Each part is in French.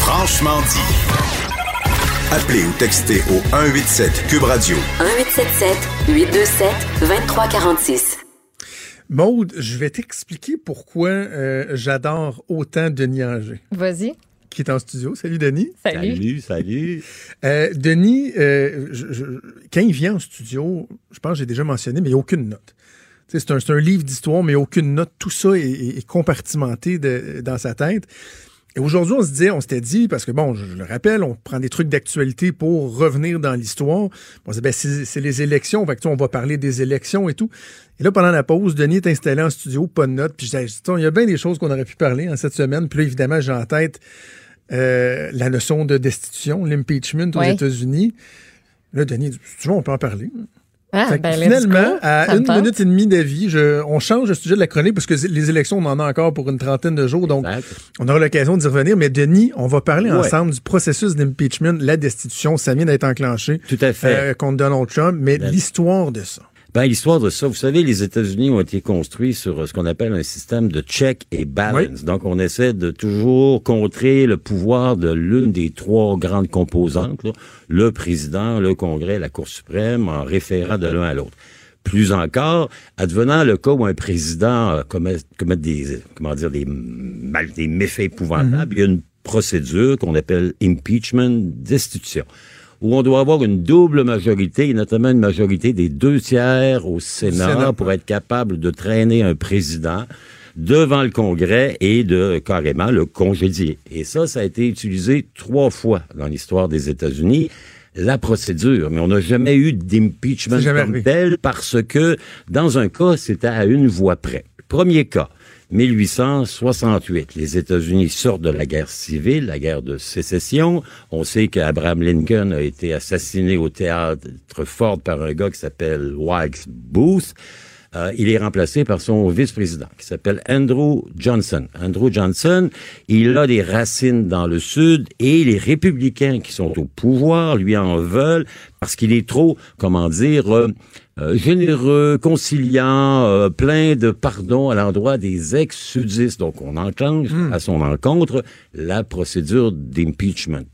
Franchement dit. Appelez ou textez au 187 Cube Radio. 1877 827 2346. Maude, je vais t'expliquer pourquoi euh, j'adore autant Denis Anger. Vas-y. Qui est en studio. Salut Denis. Salut. Salut, salut. Euh, Denis, euh, je- je- quand il vient en studio, je pense que j'ai déjà mentionné, mais il n'y a aucune note. C'est un, livre d'histoire, mais aucune note. Tout ça est, compartimenté de- dans sa tête. Et aujourd'hui, on se disait, on s'était dit, parce que bon, je, je le rappelle, on prend des trucs d'actualité pour revenir dans l'histoire. On se dit, ben, c'est les élections, fait que, tu on va parler des élections et tout. Et là, pendant la pause, Denis est installé en studio, pas de notes. Puis je disais, il y a bien des choses qu'on aurait pu parler en cette semaine. Puis là, évidemment, j'ai en tête euh, la notion de destitution, l'impeachment aux. États-Unis. Là, Denis, tu vois, on peut en parler. Ah, ben, finalement, à une tente. minute et demie d'avis, je- on change le sujet de la chronique parce que les élections, on en a encore pour une trentaine de jours. Donc, Exact. on aura l'occasion d'y revenir. Mais Denis, on va parler Ouais. ensemble du processus d'impeachment, la destitution. Ça vient d'être enclenché Tout à fait. euh, contre Donald Trump, mais Ben- l'histoire de ça. Ben, l'histoire de ça, vous savez, les États-Unis ont été construits sur euh, ce qu'on appelle un système de check et balance. Donc, on essaie de toujours contrer le pouvoir de l'une des trois grandes composantes, là, le président, le Congrès, la Cour suprême, en référant de l'un à l'autre. Plus encore, advenant le cas où un président euh, commet, commet des, comment dire, des, mal, des méfaits épouvantables, il y a une procédure qu'on appelle impeachment, destitution où on doit avoir une double majorité, et notamment une majorité des deux tiers au Sénat, Sénat. pour être capable de traîner un président devant le Congrès et de carrément le congédier. Et ça, ça a été utilisé trois fois dans l'histoire des États-Unis. La procédure, mais on n'a jamais eu d'impeachment comme tel parce que dans un cas, c'était à une voix près. Premier cas, 1868. Les États-Unis sortent de la guerre civile, la guerre de sécession. On sait qu'Abraham Lincoln a été assassiné au théâtre Ford par un gars qui s'appelle Wilkes Booth. Euh, il est remplacé par son vice-président qui s'appelle Andrew Johnson. Andrew Johnson, il a des racines dans le Sud et les républicains qui sont au pouvoir lui en veulent parce qu'il est trop, comment dire, euh, euh, généreux, conciliant, euh, plein de pardon à l'endroit des ex-sudistes. Donc, on enclenche à son encontre la procédure d'impeachment.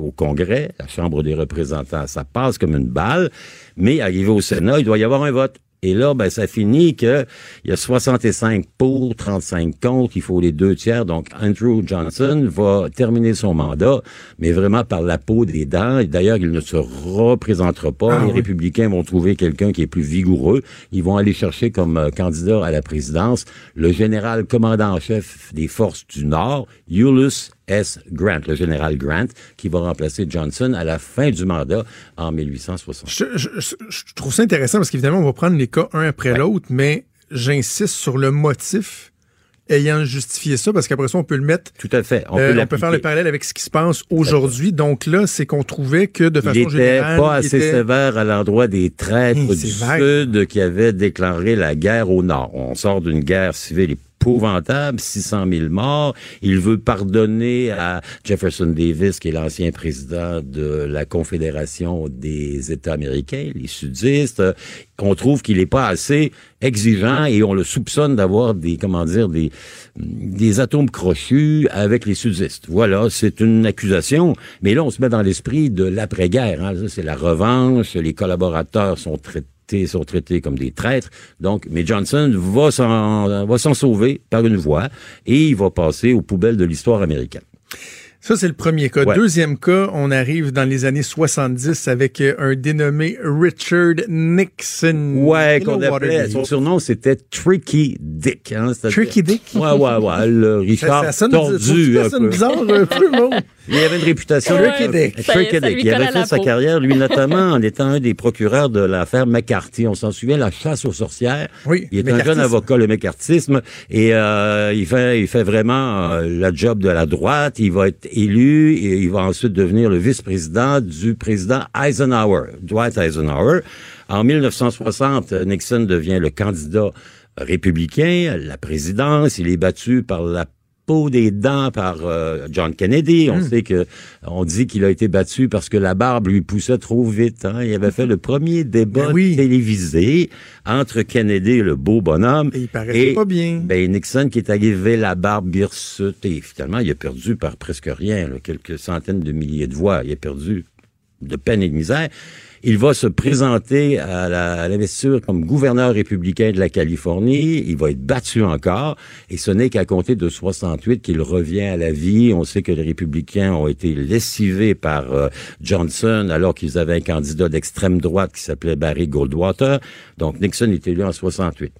Au Congrès, la Chambre des représentants, ça passe comme une balle, mais arrivé au Sénat, il doit y avoir un vote. Et là, ben, ça finit que il y a 65 pour, 35 contre, il faut les deux tiers. Donc, Andrew Johnson va terminer son mandat, mais vraiment par la peau des dents. Et D'ailleurs, il ne se représentera pas. Ah les oui. républicains vont trouver quelqu'un qui est plus vigoureux. Ils vont aller chercher comme euh, candidat à la présidence le général commandant en chef des forces du Nord, Ulysses S. Grant, le général Grant, qui va remplacer Johnson à la fin du mandat en 1860. Je, je- je- je trouve ça intéressant parce qu'évidemment, on va prendre les cas un après l'autre, mais j'insiste sur le motif ayant justifié ça parce qu'après ça, on peut le mettre Tout à fait. On Euh, peut, on peut faire le parallèle avec ce qui se passe aujourd'hui. Donc là, c'est qu'on trouvait que de Il façon était générale, pas il assez était- sévère à l'endroit des traîtres du vague. Sud qui avaient déclaré la guerre au Nord. On sort d'une guerre civile épouvantable, 600 000 morts. Il veut pardonner à Jefferson Davis, qui est l'ancien président de la Confédération des États américains, les sudistes. On trouve qu'il n'est pas assez exigeant et on le soupçonne d'avoir des, comment dire, des, des atomes crochus avec les sudistes. Voilà, c'est une accusation. Mais là, on se met dans l'esprit de l'après-guerre. Hein. C'est la revanche. Les collaborateurs sont traités sont traités comme des traîtres. Donc, mais Johnson va s'en va s'en sauver par une voie et il va passer aux poubelles de l'histoire américaine. Ça, c'est le premier cas. Ouais. Deuxième cas, on arrive dans les années 70 avec euh, un dénommé Richard Nixon. Ouais, qu'on appelait, son surnom c'était Tricky Dick. Hein, Tricky Dick? Ouais, ouais, ouais. Le Richard ça sonne, tordu. ça un sonne peu. bizarre un peu, bon. Il avait une réputation. Tricky Dick. Tricky Dick. Il avait fait sa peau. carrière, lui, notamment en étant un des procureurs de l'affaire McCarthy. On s'en souvient, la chasse aux sorcières. Oui, Il est un jeune avocat, le McCarthyisme, et euh, il fait, il fait vraiment euh, la job de la droite. Il va être élu et il va ensuite devenir le vice-président du président Eisenhower, Dwight Eisenhower. En 1960, Nixon devient le candidat républicain la présidence. Il est battu par la peau des dents par euh, John Kennedy. On sait que on dit qu'il a été battu parce que la barbe lui poussait trop vite. Hein. Il avait fait le premier débat Ben oui. télévisé entre Kennedy, le beau bonhomme, Et il paraissait pas bien. ben, Nixon qui est arrivé la barbe hirsute et finalement il a perdu par presque rien, là, quelques centaines de milliers de voix. Il a perdu de peine et de misère. Il va se présenter à l'investiture comme gouverneur républicain de la Californie. Il va être battu encore. Et ce n'est qu'à compter de 68 qu'il revient à la vie. On sait que les républicains ont été lessivés par euh, Johnson alors qu'ils avaient un candidat d'extrême droite qui s'appelait Barry Goldwater. Donc Nixon est élu en 68.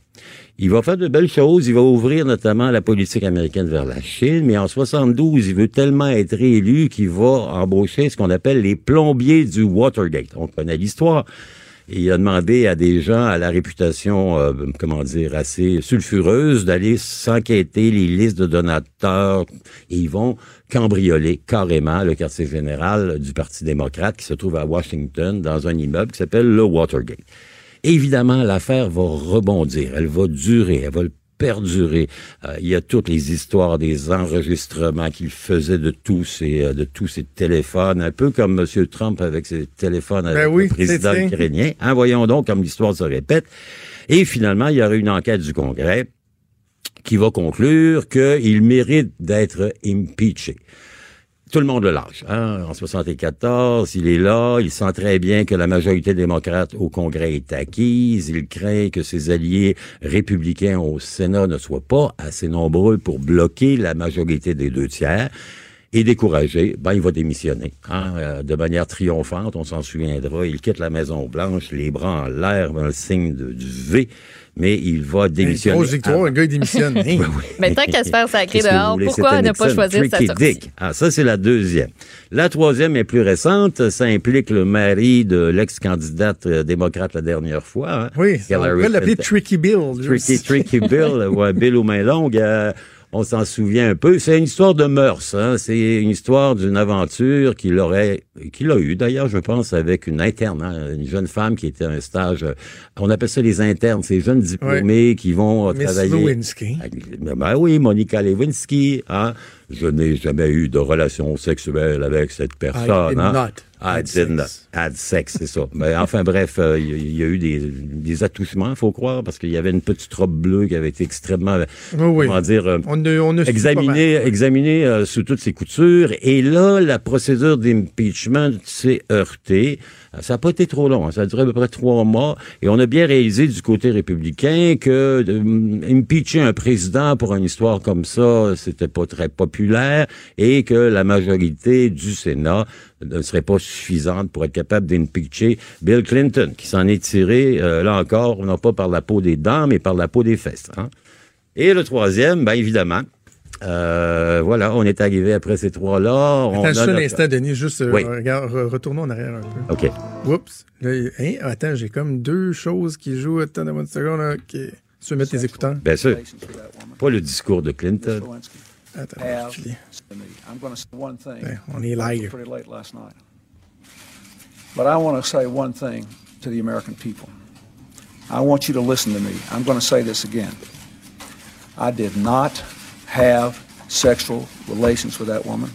Il va faire de belles choses. Il va ouvrir notamment la politique américaine vers la Chine. Mais en 72, il veut tellement être réélu qu'il va embaucher ce qu'on appelle les plombiers du Watergate. On connaît l'histoire. Il a demandé à des gens à la réputation, euh, comment dire, assez sulfureuse d'aller s'enquêter les listes de donateurs. Et ils vont cambrioler carrément le quartier général du Parti démocrate qui se trouve à Washington dans un immeuble qui s'appelle le Watergate. Évidemment, l'affaire va rebondir, elle va durer, elle va le perdurer. Euh, il y a toutes les histoires des enregistrements qu'il faisait de tous ses euh, de tous ses téléphones, un peu comme M. Trump avec ses téléphones avec Ben oui, le président ukrainien. Hein, voyons donc comme l'histoire se répète. Et finalement, il y aura une enquête du Congrès qui va conclure qu'il mérite d'être impeaché. Tout le monde le lâche. Hein? En 74, il est là, il sent très bien que la majorité démocrate au Congrès est acquise, il craint que ses alliés républicains au Sénat ne soient pas assez nombreux pour bloquer la majorité des deux tiers. Et découragé, ben, il va démissionner. hein, euh, de manière triomphante, on s'en souviendra. Il quitte la Maison-Blanche, les bras en l'air, dans le signe de- du V, mais il va démissionner. Grosse victoire, un gars, il démissionne. Hein? Mais tant qu'à se faire sacrer dehors, pourquoi ne pas choisir sa Tricky sortie? Dick. Ah, ça, c'est la deuxième. La troisième est plus récente. Ça implique le mari de l'ex-candidate euh, démocrate la dernière fois. hein, Oui, on Hillary pourrait l'appeler Clinton. Tricky Bill. Tricky, Tricky Bill, ou un Bill aux mains longues. euh, on s'en souvient un peu. C'est une histoire de mœurs. Hein? C'est une histoire d'une aventure qu'il aurait, qu'il a eu d'ailleurs, je pense, avec une interne, hein, une jeune femme qui était à un stage. euh, On appelle ça les internes, ces jeunes diplômés qui vont euh, Miss travailler. Lewinsky. Ben oui, Monica Lewinsky. Hein? Je n'ai jamais eu de relation sexuelle avec cette personne. did not Did not sex. c'est ça. Mais enfin bref, euh, il y, a eu des, des attouchements, faut croire, parce qu'il y avait une petite robe bleue qui avait été extrêmement, Oui, oui. comment dire, euh, On a, on a su pas examiné, mal. examiné euh, sous toutes ses coutures. Et là, la procédure d'impeachment s'est heurtée. Euh, Ça n'a pas été trop long. hein. Ça a duré à peu près trois mois. Et on a bien réalisé du côté républicain que hum, impeacher un président pour une histoire comme ça, c'était pas très populaire et que la majorité du Sénat ne serait pas suffisante pour être capable d'impeacher Bill Clinton, qui s'en est tiré, euh, là encore, non pas par la peau des dents, mais par la peau des fesses. hein. Et le troisième, ben évidemment, euh, voilà, on est arrivé après ces trois-là. Attends juste un notre- instant, Denis, juste euh, Oui. regarde, re- retournons en arrière un peu. OK. Oups. Là, hein, attends, j'ai comme deux choses qui jouent. Attends, une seconde. là. OK. Tu veux mettre tes écouteurs? Bien sûr. Pas le discours de Clinton. Have. I'm going to say one thing. On live. Pretty late last night. But I want to say one thing to the American people. I want you to listen to me. I'm going to say this again. I did not have sexual relations with that woman,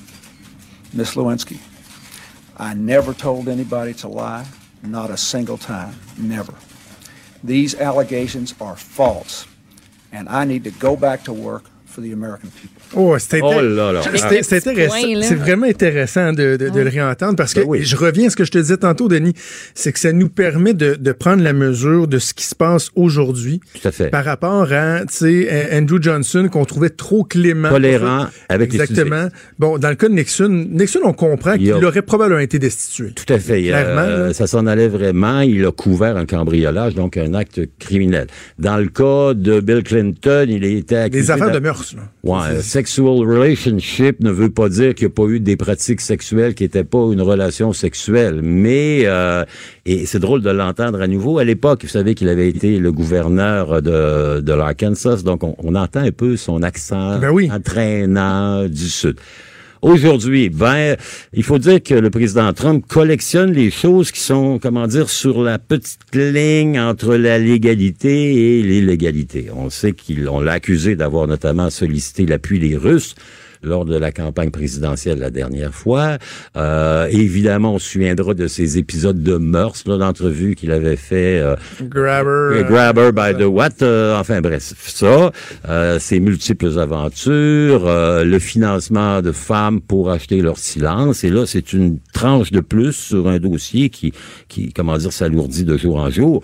Miss Lewinsky. I never told anybody to lie, not a single time, never. These allegations are false, and I need to go back to work for the American people. Oh, c'est Oh là là. c'est- Ah, là. C'est vraiment intéressant de, de- de le réentendre parce que Ben oui. je reviens à ce que je te disais tantôt, Denis, c'est que ça nous permet de, de prendre la mesure de ce qui se passe aujourd'hui Tout à fait. par rapport à, tu sais, Andrew Johnson qu'on trouvait trop clément. Tolérant avec les Exactement. Bon, dans le cas de Nixon, Nixon, on comprend qu'il a- aurait probablement été destitué. Tout à fait. Clairement, Euh, là. ça s'en allait vraiment. Il a couvert un cambriolage, donc un acte criminel. Dans le cas de Bill Clinton, il a été accusé... Des affaires de mœurs, là. Ouais, sexual relationship ne veut pas dire qu'il n'y a pas eu des pratiques sexuelles qui n'étaient pas une relation sexuelle. Mais, euh, et c'est drôle de l'entendre à nouveau, à l'époque, vous savez qu'il avait été le gouverneur de, de l'Arkansas, donc on, on entend un peu son accent Ben oui. entraînant du Sud. Aujourd'hui, il faut dire que le président Trump collectionne les choses qui sont, comment dire, sur la petite ligne entre la légalité et l'illégalité. On sait qu'on l'a accusé d'avoir notamment sollicité l'appui des Russes lors de la campagne présidentielle la dernière fois. Euh, évidemment, on se souviendra de ces épisodes de mœurs, là, d'entrevues qu'il avait fait. Euh, Grabber. euh, Grabber by the what. euh, enfin bref, ça, euh, ses multiples aventures, euh, le financement de femmes pour acheter leur silence. Et là, c'est une tranche de plus sur un dossier qui, qui comment dire, s'alourdit de jour en jour.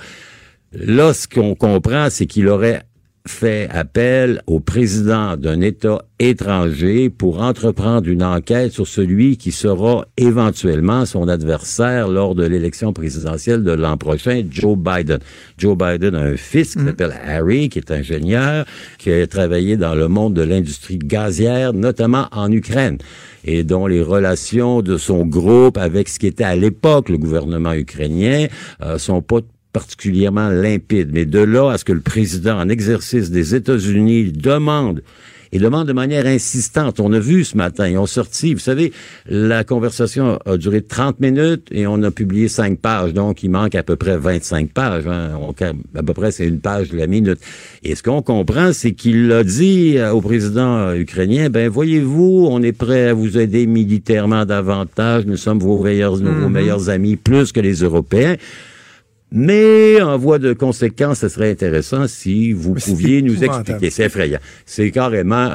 Là, ce qu'on comprend, c'est qu'il aurait fait appel au président d'un État étranger pour entreprendre une enquête sur celui qui sera éventuellement son adversaire lors de l'élection présidentielle de l'an prochain, Joe Biden. Joe Biden a un fils qui s'appelle Harry, qui est ingénieur, qui a travaillé dans le monde de l'industrie gazière, notamment en Ukraine et dont les relations de son groupe avec ce qui était à l'époque le gouvernement ukrainien euh, sont pas particulièrement limpide. Mais de là à ce que le président en exercice des États-Unis demande et demande de manière insistante. On a vu ce matin, ils ont sorti, vous savez, la conversation a duré 30 minutes et on a publié 5 pages, donc il manque à peu près 25 pages. Hein. On- à peu près, c'est une page de la minute. Et ce qu'on comprend, c'est qu'il a dit euh, au président ukrainien, ben voyez-vous, on est prêt à vous aider militairement davantage, nous sommes vos meilleurs, vos meilleurs amis, plus que les Européens. Mais en voie de conséquence, ce serait intéressant si vous Mais pouviez nous expliquer. C'est effrayant. C'est carrément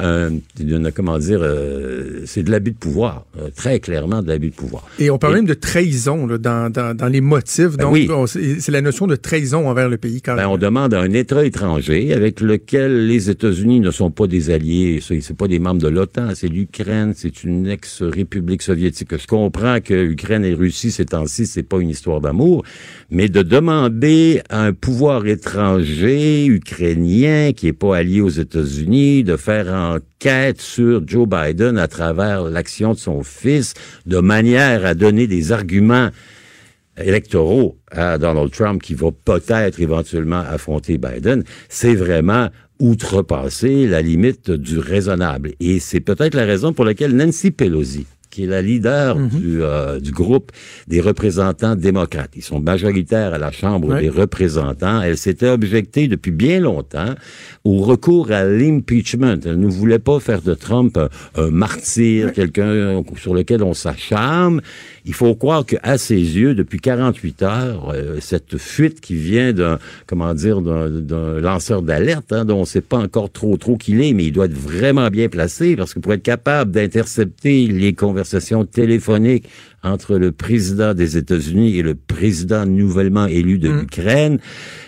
une- comment dire, euh, c'est de l'abus de pouvoir, euh, très clairement de l'abus de pouvoir. Et on parle Et- même de trahison là, dans, dans, dans les motifs. Ben Donc, oui. c'est la notion de trahison envers le pays. Ben, carrément. on demande à un État étranger avec lequel les États-Unis ne sont pas des alliés, c'est pas des membres de l'OTAN, c'est l'Ukraine, c'est une ex-république soviétique. Je comprends que Ukraine et Russie ces temps-ci, c'est pas une histoire d'amour, mais de demander à un pouvoir étranger ukrainien qui est pas allié aux États-Unis de faire enquête sur Joe Biden à travers l'action de son fils, de manière à donner des arguments électoraux à Donald Trump qui va peut-être éventuellement affronter Biden, c'est vraiment outrepasser la limite du raisonnable. Et c'est peut-être la raison pour laquelle Nancy Pelosi, qui est la leader du, euh, du groupe des représentants démocrates. Ils sont majoritaires à la Chambre des représentants. Elle s'était objectée depuis bien longtemps au recours à l'impeachment. Elle ne voulait pas faire de Trump un, un martyr, quelqu'un sur lequel on s'acharne. Il faut croire qu'à ses yeux, depuis 48 heures, euh, cette fuite qui vient d'un, comment dire, d'un, lanceur d'alerte, hein, dont on ne sait pas encore trop trop qui il est, mais il doit être vraiment bien placé parce que pour être capable d'intercepter les conversations téléphoniques entre le président des États-Unis et le président nouvellement élu de l'Ukraine,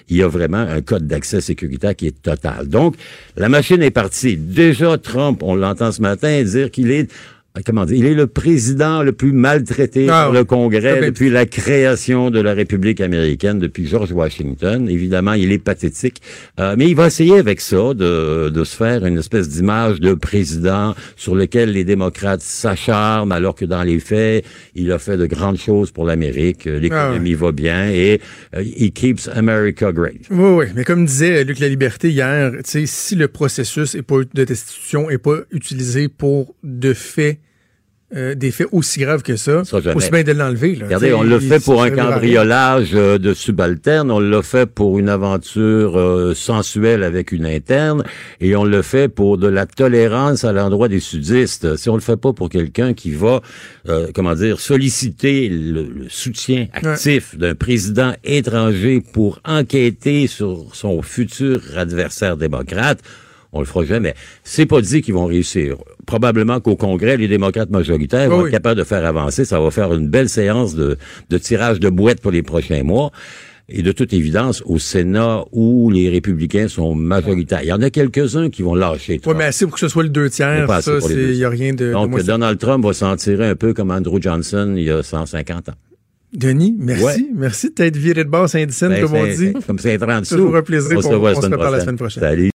il y a vraiment un code d'accès sécuritaire qui est total. Donc, la machine est partie. Déjà, Trump, on l'entend ce matin dire qu'il est Comment dire, il est le président le plus maltraité Ah, par le oui. Congrès Ah, ben, depuis la création de la République américaine, depuis George Washington. Évidemment, il est pathétique, Euh, mais il va essayer avec ça de, de se faire une espèce d'image de président sur lequel les démocrates s'acharnent, alors que dans les faits, il a fait de grandes choses pour l'Amérique. Euh, L'économie va bien et euh, he keeps America great. Oui, oui. Mais comme disait Luc La Liberté hier, si le processus est pas, de destitution n'est pas utilisé pour de faits, euh, des faits aussi graves que ça, aussi bien de l'enlever. Regardez, on l'a fait pour un cambriolage euh, de subalterne, on l'a fait pour une aventure euh, sensuelle avec une interne, et on le fait pour de la tolérance à l'endroit des sudistes. Si on le fait pas pour quelqu'un qui va, euh, comment dire, solliciter le, le soutien actif d'un président étranger pour enquêter sur son futur adversaire démocrate, on le fera jamais. C'est pas dit qu'ils vont réussir. Probablement qu'au Congrès, les démocrates majoritaires vont Oui, être capables de faire avancer. Ça va faire une belle séance de, de tirage de boîtes pour les prochains mois. Et de toute évidence, au Sénat, où les républicains sont majoritaires. Il y en a quelques-uns qui vont lâcher. Oui, mais assez pour que ce soit le deux tiers, ça, il n'y a rien de... Donc, Donald Trump va s'en tirer un peu comme Andrew Johnson il y a 150 ans. Denis, merci. Ouais. Merci de t'être viré de base indicine, Ben, comme on dit. Comme c'est 30 sous. Toujours un plaisir. On se On- se la semaine prochaine. Salut.